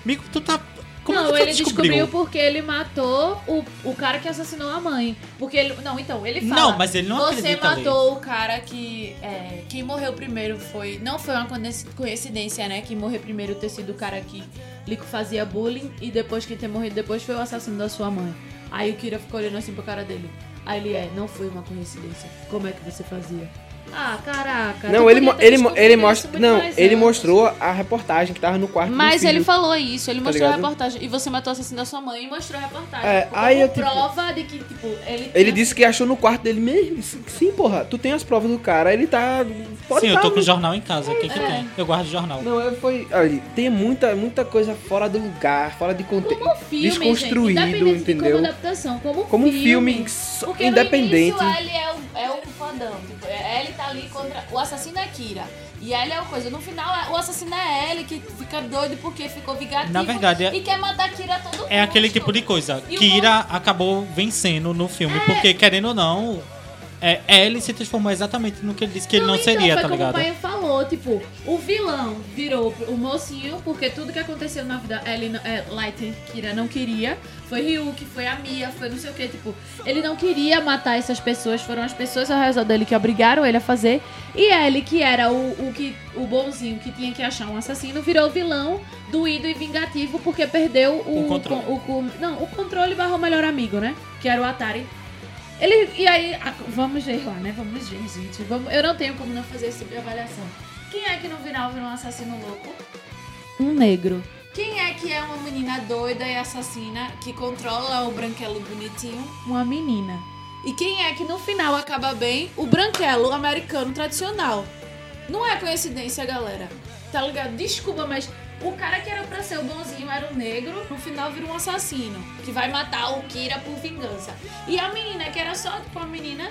Mico, tu tá. Como não, é que tu ele descobriu? descobriu porque ele matou o, o cara que assassinou a mãe. Porque ele. Não, então, ele fala. Não, mas ele não Você acredita ali." matou o cara que. É, quem morreu primeiro foi. Não foi uma coinci- coincidência, né? Quem morreu primeiro ter sido o cara que lhe fazia bullying. E depois quem ter morrido depois foi o assassino da sua mãe. Aí o Kira ficou olhando assim pra cara dele. Aí ele é, não foi uma coincidência. Como é que você fazia? Ah, caraca. Não, ele, ele, ele mostra. Não, ele mostrou a reportagem que tava no quarto do Mas filho. ele falou isso, ele Tá mostrou a ligado? reportagem. E você matou o assassino da sua mãe e mostrou a reportagem. É, aí eu, tipo- prova de que, tipo, ele. Ele disse que achou no quarto dele mesmo. Sim, porra, tu tem as provas do cara, ele tá. Pode Sim, eu tá tô com o jornal em casa. O que que É. tem? Eu guardo o jornal. Não, eu foi. Olha, tem muita, muita coisa fora do lugar, fora de contexto. Como filme, desconstruído, gente, entendeu? como adaptação, como, Como filme. filme Porque independente. no início ele é o, é o fodão. Tipo, é- ele tá ali contra. O assassino é Kira. E ele é o coisa. No final, é- o assassino é ele que fica doido porque ficou vingativo. Na verdade, é- E quer matar Kira todo É aquele tipo de coisa. E o Kira acabou vencendo no filme, porque querendo ou não, é, ele se transformou exatamente no que ele disse que ele não então, seria, foi tá como ligado? o pai falou, tipo, o vilão virou o mocinho, porque tudo que aconteceu na vida ele, não- é, Light Kira não queria. Foi Ryuki, foi a Mia, foi não sei o que, tipo, ele não queria matar essas pessoas, foram as pessoas ao redor dele que obrigaram ele a fazer. E ele, que era o, o, que, o bonzinho que tinha que achar um assassino, virou o vilão doído e vingativo porque perdeu o, O controle. o- o- não, o controle barra o melhor amigo, né? Que era o Atari. Ele, e aí, vamos ver lá, né? Vamos ver, gente. Vamos, eu não tenho como não fazer esse tipo avaliação. Quem é que no final vira um assassino louco? Um negro. Quem é que é uma menina doida e assassina que controla o branquelo bonitinho? Uma menina. E quem é que no final acaba bem? O branquelo americano tradicional. Não é coincidência, galera. Tá ligado? Desculpa, mas o cara que era pra ser o bonzinho era o negro, no final vira um assassino. Que vai matar o Kira por vingança. E a menina, que era só, tipo, a menina,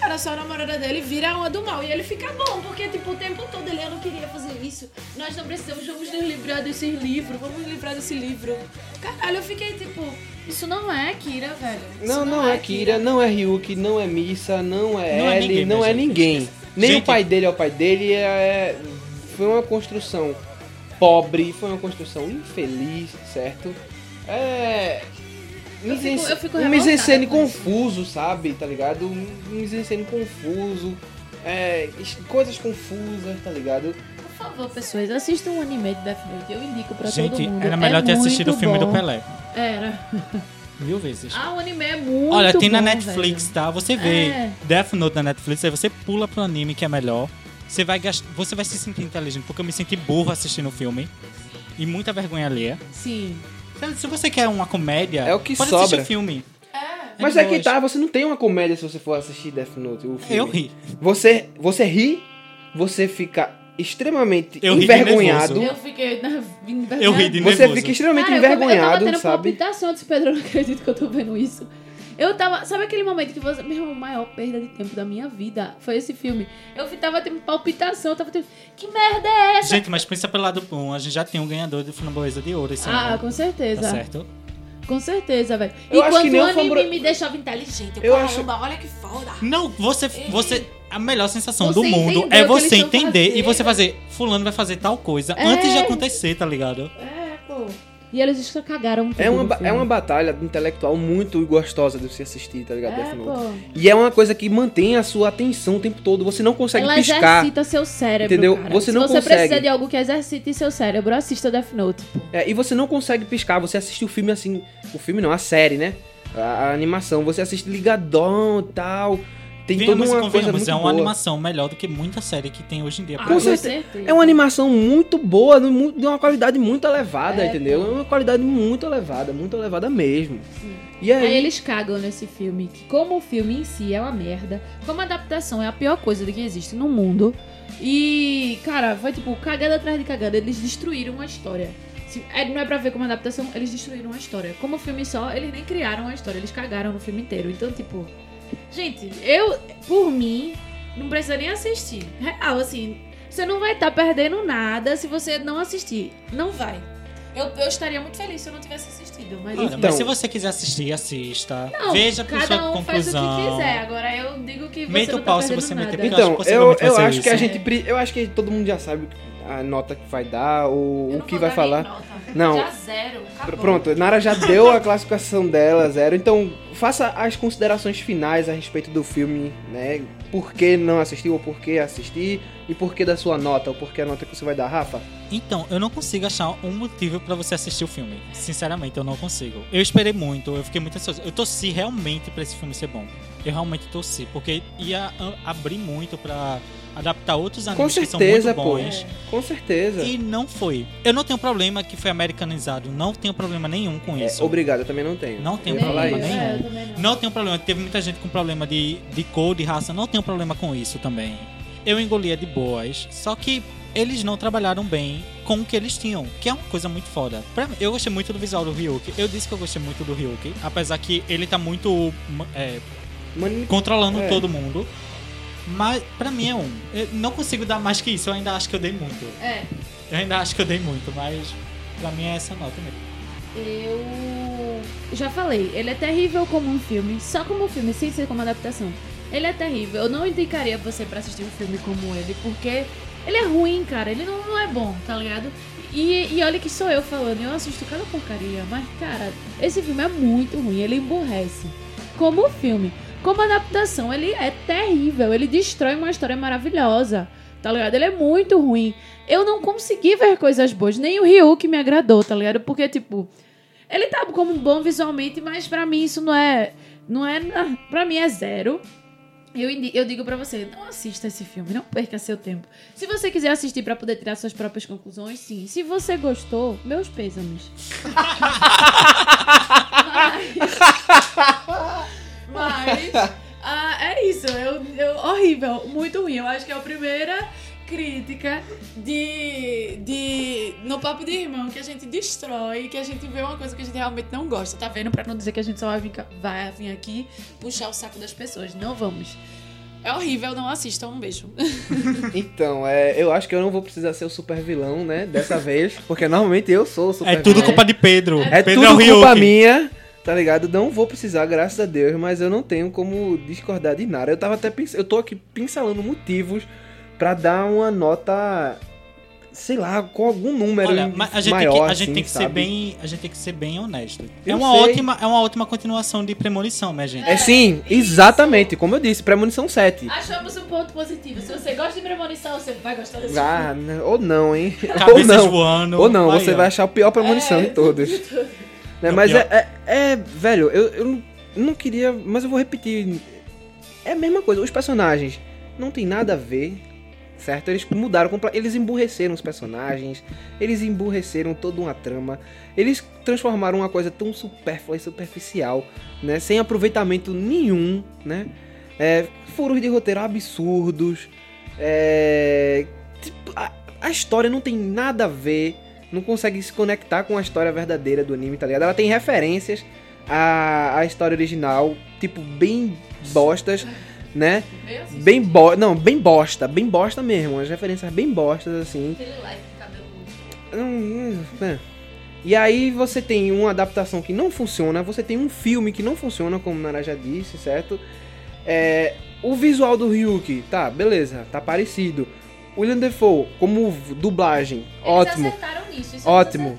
era só a namorada dele, vira uma do mal. E ele fica bom, porque, tipo, o tempo todo ele, eu não queria fazer isso. Nós não precisamos, vamos nos livrar desse livro, vamos nos livrar desse livro. Caralho, eu fiquei, tipo, isso não é Kira, velho. Isso Não, não é Kira, não é Ryuki, não é Misa, não é Não é Ellie, ninguém, não é gente, ninguém. Nem Gente- o pai dele é o pai dele, é... foi uma construção pobre, foi uma construção infeliz, certo? É... Eu fico- eu fico um mise-en-scène confuso, sabe? Tá ligado? Um mise-en-scène confuso, é... coisas confusas, tá ligado? Por favor, pessoas, assistam um anime de Death Note. Eu indico pra todo Gente, mundo. era melhor é ter assistido o filme do bom. Pelé. Era. Mil vezes. Ah, o anime é muito Olha, tem na bom, Netflix, velho. tá? Você vê É. Death Note na Netflix, aí você pula pro anime que é melhor. Você vai, gast... você vai se sentir inteligente, porque eu me senti burro assistindo o filme. E muita vergonha alheia. Sim. Se- você quer uma comédia, É o que pode sobra. assistir filme. Mas de é que tá, você não tem uma comédia se você for assistir Death Note, o filme. Eu ri. Você, você ri, você fica extremamente Eu ri de envergonhado. Eu fiquei na envergonhada. Eu ri de Você nervoso. fica extremamente Cara, eu, come- eu tava envergonhado, tendo sabe? palpitação eu disse, Pedro, eu não acredito que eu tô vendo isso. Eu tava. Sabe aquele momento que você. Meu irmão, a maior perda de tempo da minha vida foi esse filme. Eu tava tendo palpitação, eu tava tendo. Que merda é essa? Gente, mas pensa pelo lado bom, a gente já tem um ganhador de Framboesa de Ouro esse ah, ano. com certeza. Tá certo? Com certeza, velho. E Eu acho quando o anime Fambro- me deixava inteligente. Eu, Eu caramba, olha que foda. Não, você, você. A melhor sensação Você do mundo é você entender e você fazer. Fulano vai fazer tal coisa É. antes de acontecer, tá ligado? É. E eles só cagaram tudo É uma, é uma batalha intelectual muito gostosa de você assistir, tá ligado? É. E é uma coisa que mantém a sua atenção o tempo todo. Você não consegue Ela piscar. exercita seu cérebro, Entendeu? cara. Você Se não você consegue. precisa de algo que exercite seu cérebro, assista Death Note. É, e você não consegue piscar. Você assiste o filme assim. O filme não, a série, né? A, a animação. Você assiste ligadão e tal. Tem toda Venhamos e uma coisa convenhamos, muito é uma boa. animação melhor do que muita série que tem hoje em dia. Ah, Com certeza. É uma animação muito boa, de uma qualidade muito elevada, É, entendeu? É uma qualidade muito elevada, muito elevada mesmo. E aí, Aí eles cagam nesse filme, que como o filme em si é uma merda, como a adaptação é a pior coisa que existe no mundo. E, cara, foi tipo, cagada atrás de cagada, eles destruíram a história. É, não é pra ver como adaptação, eles destruíram a história. Como filme só, eles nem criaram a história, eles cagaram no filme inteiro. Então, tipo, gente, eu, por mim, não precisa nem assistir. Real, assim, você não vai estar perdendo nada se você não assistir. Não vai. Eu, eu estaria muito feliz se eu não tivesse assistido, mas Olha, Então- mas se você quiser assistir, assista. não, Veja por cada sua um faz o conclusão. que quiser. Agora eu digo que você Meta não o tá pau se perdendo você nada. meter, então, acho que eu, eu ser acho que a gente. Eu acho que todo mundo já sabe a nota que vai dar, ou Eu o que vou vai dar falar. nota. Não. Já zero. Acabou. Pronto, Nara já deu a classificação dela, zero. Então, faça as considerações finais a respeito do filme, né? por que não assistiu ou por que assistir e por que da sua nota ou por que a nota que você vai dar, Rafa? Então, eu não consigo achar um motivo pra você assistir o filme. Sinceramente, eu não consigo. Eu esperei muito, eu fiquei muito ansioso. Eu torci realmente pra esse filme ser bom. Eu realmente torci, porque ia abrir muito pra adaptar outros Com animes que são certeza, muito pô. bons. Com certeza. E não foi. Eu não tenho problema que foi americanizado. Não tenho problema nenhum com É, isso. obrigado, eu também não tenho. Não tenho problema isso. nenhum. É, não. Não tenho problema. Teve muita gente com problema de, de cor, de raça. Não tenho problema com isso também. Eu engolia de boas. Só que eles não trabalharam bem com o que eles tinham, que é uma coisa muito foda. Pra mim, eu gostei muito do visual do Ryuki. Eu disse que eu gostei muito do Ryuki, apesar que ele tá muito é, Mano, controlando É. todo mundo. Mas pra mim é um. Eu não consigo dar mais que isso. Eu ainda acho que eu dei muito. É, Eu ainda acho que eu dei muito, mas pra mim é essa nota mesmo. eu já falei, ele é terrível como um filme, só como um filme, sem ser como adaptação. Ele é terrível. Eu não indicaria você pra assistir um filme como ele, porque ele é ruim, cara. Ele não, não é bom, tá ligado? E, e olha que sou eu falando, eu assisto cada porcaria, mas, cara, esse filme é muito ruim, ele emburrece. Como filme. Como adaptação, ele é terrível. Ele destrói uma história maravilhosa. Tá ligado? Ele é muito ruim. Eu não consegui ver coisas boas. Nem o Ryu que me agradou, tá ligado? Porque, tipo, ele tá como bom visualmente, mas pra mim isso não é. Não é. Pra mim é zero. Eu, eu digo pra você, não assista esse filme, não perca seu tempo. Se você quiser assistir pra poder tirar suas próprias conclusões, sim. Se você gostou, meus pêsames. mas, mas ah, é isso. Eu, eu, horrível, muito ruim. Eu acho que é a primeira crítica de, de no papo de irmão que a gente destrói, que a gente vê uma coisa que a gente realmente não gosta, tá vendo? Pra não dizer que a gente só vai vir, vai vir aqui puxar o saco das pessoas. Não vamos. É horrível, não assistam. Um beijo. Então, é, eu acho que eu não vou precisar ser o super vilão, né? Dessa vez. Porque normalmente eu sou o super É tudo vilão. culpa de Pedro. É Pedro tudo é culpa minha, tá ligado? Não vou precisar, graças a Deus, mas eu não tenho como discordar de nada. Eu tava até pens... eu tô aqui pincelando motivos pra dar uma nota, sei lá, com algum número Olha, mas a gente, maior, tem que, a gente assim, tem que ser sabe? bem, a gente tem que ser bem honesto. É Eu uma sei. ótima, é uma ótima continuação de Premonição, minha gente. É sim, exatamente, como eu disse, Premonição 7. Achamos um ponto positivo. Se você gosta de premonição, você vai gostar desse Ah, né, ou não, hein? ou Cabeças não. voando. Ou não, Aí, você vai achar o pior Premonição É. de todos. Né, É o mas pior. é, é, é, velho, eu, eu não- queria, mas eu vou repetir. É a mesma coisa, os personagens não tem nada a ver, certo? Eles mudaram, eles emburreceram os personagens, eles emburreceram toda uma trama, eles transformaram uma coisa tão supérflua e superficial, né? Sem aproveitamento nenhum, né? É, furos de roteiro absurdos, é, tipo, a, a história não tem nada a ver, não consegue se conectar com a história verdadeira do anime, tá ligado? Ela tem referências à, à história original, tipo, bem bostas, né? Meio assim. Bem bo não, bem bosta, bem bosta mesmo, as referências bem bostas, assim. Aquele like de cabelo. É. E aí você tem uma adaptação que não funciona, você tem um filme que não funciona, como Nara já disse, certo? É, o visual do Ryuki, tá, beleza, tá parecido. William Defoe, como dublagem, ótimo. Eles acertaram nisso. Isso Ótimo.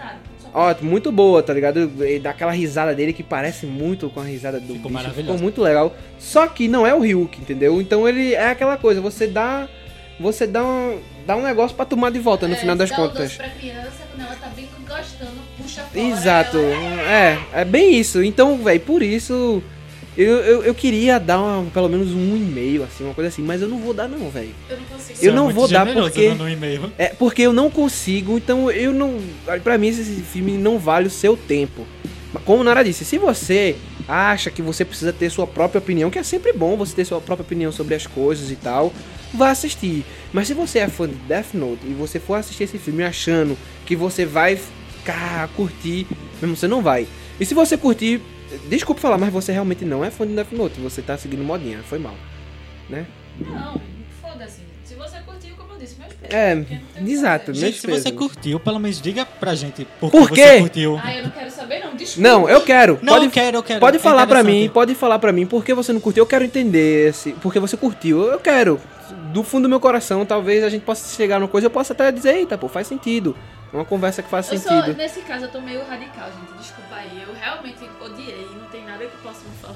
Ótimo, muito boa, tá ligado? E Daquela risada dele que parece muito com a risada do Ficou bicho. maravilhoso. Ficou muito legal. Só que não é o Ryuki, entendeu? Então ele é aquela coisa, você dá. Você dá um, dá um negócio pra tomar de volta no É, final das dá contas. doce pra criança, quando ela tá bem gostando, puxa fora. Exato, ela- é, é bem isso. Então, velho, por isso eu, eu, eu queria dar uma- pelo menos um e-mail, assim, uma coisa assim, mas eu não vou dar não, velho. Eu não consigo. Você eu é não muito vou dar porque- um e-mail. É porque eu não consigo, então eu não. Pra mim, esse filme não vale o seu tempo. Mas Como Nara disse, se você acha que você precisa ter sua própria opinião, que é sempre bom você ter sua própria opinião sobre as coisas e tal, vá assistir. Mas se você é fã de Death Note e você for assistir esse filme achando que você vai ficar, curtir, mesmo você não vai. E se você curtir, desculpe falar, mas você realmente não é fã de Death Note, você tá seguindo modinha, foi mal. Né? Não, foda-se. Se você curtiu, como eu disse, meus pés. É, porque não tem o que exato, Gente, se você pesos. curtiu, pelo menos diga pra gente por, Por que quê? você curtiu. Ah, eu não quero saber, não. Desculpa. Não, eu quero. Não, pode eu quero, eu quero. Pode É falar pra mim, pode falar pra mim por que você não curtiu. Eu quero entender se, por que você curtiu. Eu quero. do fundo do meu coração, talvez a gente possa chegar numa coisa, eu possa até dizer, eita, pô, faz sentido. É uma conversa que faz Eu sentido. sou, nesse caso, eu tô meio radical, gente. Desculpa aí. Eu realmente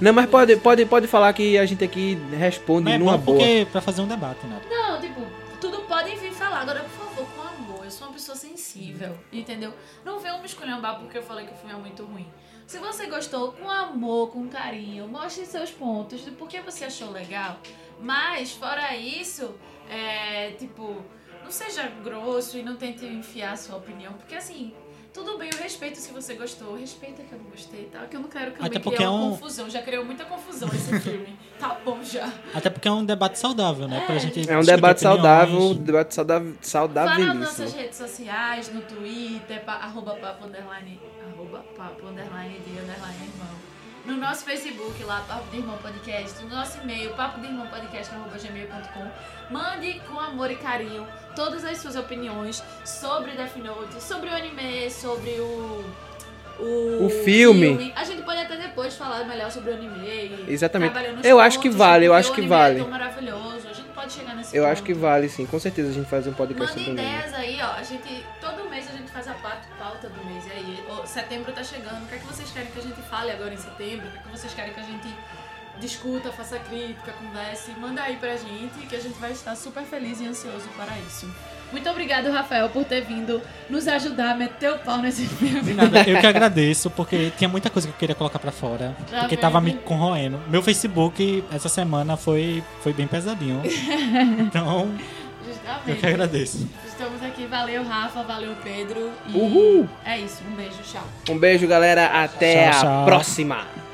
Não, mas pode, pode, pode falar que a gente aqui responde Mas é numa bom boa. porque pra fazer um debate, né? Não, tipo, tudo pode vir falar. Agora, por favor, com amor. Eu sou uma pessoa sensível, entendeu? Não venham me esculhambar porque eu falei que o filme é muito ruim. Se você gostou, com amor, com carinho, mostre seus pontos do porquê você achou legal. Mas, fora isso, é, tipo, não seja grosso e não tente enfiar a sua opinião. Porque, assim, tudo bem, eu respeito se você gostou. Respeita que eu não gostei, tá? Que eu não quero que Até me porque criar é uma um- confusão. Já criou muita confusão esse filme. tá bom já. Até porque é um debate saudável, né? Pra gente É um debate saudável, um debate saudável, Vá nas nossas redes sociais, no Twitter, pa, arroba papo underline, arroba papo underline de underline irmão. No nosso Facebook lá, Papo de Irmão Podcast, no nosso e-mail, papo de irmão podcast arroba gmail.com. Mande com amor e carinho todas as suas opiniões sobre Death Note, sobre o anime, sobre o. O, O filme. A gente pode até depois falar melhor sobre o anime. Exatamente. Eu acho que pontos, vale, eu acho que vale. É maravilhoso. A gente pode chegar nesse Eu ponto. acho que vale, sim. Com certeza a gente faz um podcast Manda sobre anime. ideias aí, ó. A gente, todo mês a gente faz a pauta, pauta do mês. E aí, ó, setembro tá chegando. O que é que vocês querem que a gente fale agora em setembro? O que é que vocês querem que a gente discuta, faça crítica, converse? Manda aí pra gente que a gente vai estar super feliz e ansioso para isso. Muito obrigado, Rafael, por ter vindo nos ajudar a meter o pau nesse filme. De nada, eu que agradeço, porque tinha muita coisa que eu queria colocar pra fora. Já porque vem, tava me corroendo. Meu Facebook essa semana foi, foi bem pesadinho. Então, eu Justamente. que agradeço. Estamos aqui. Valeu, Rafa. Valeu, Pedro. E Uhul. É isso. Um beijo. Tchau. Um beijo, galera. Até Tchau, a tchau. próxima.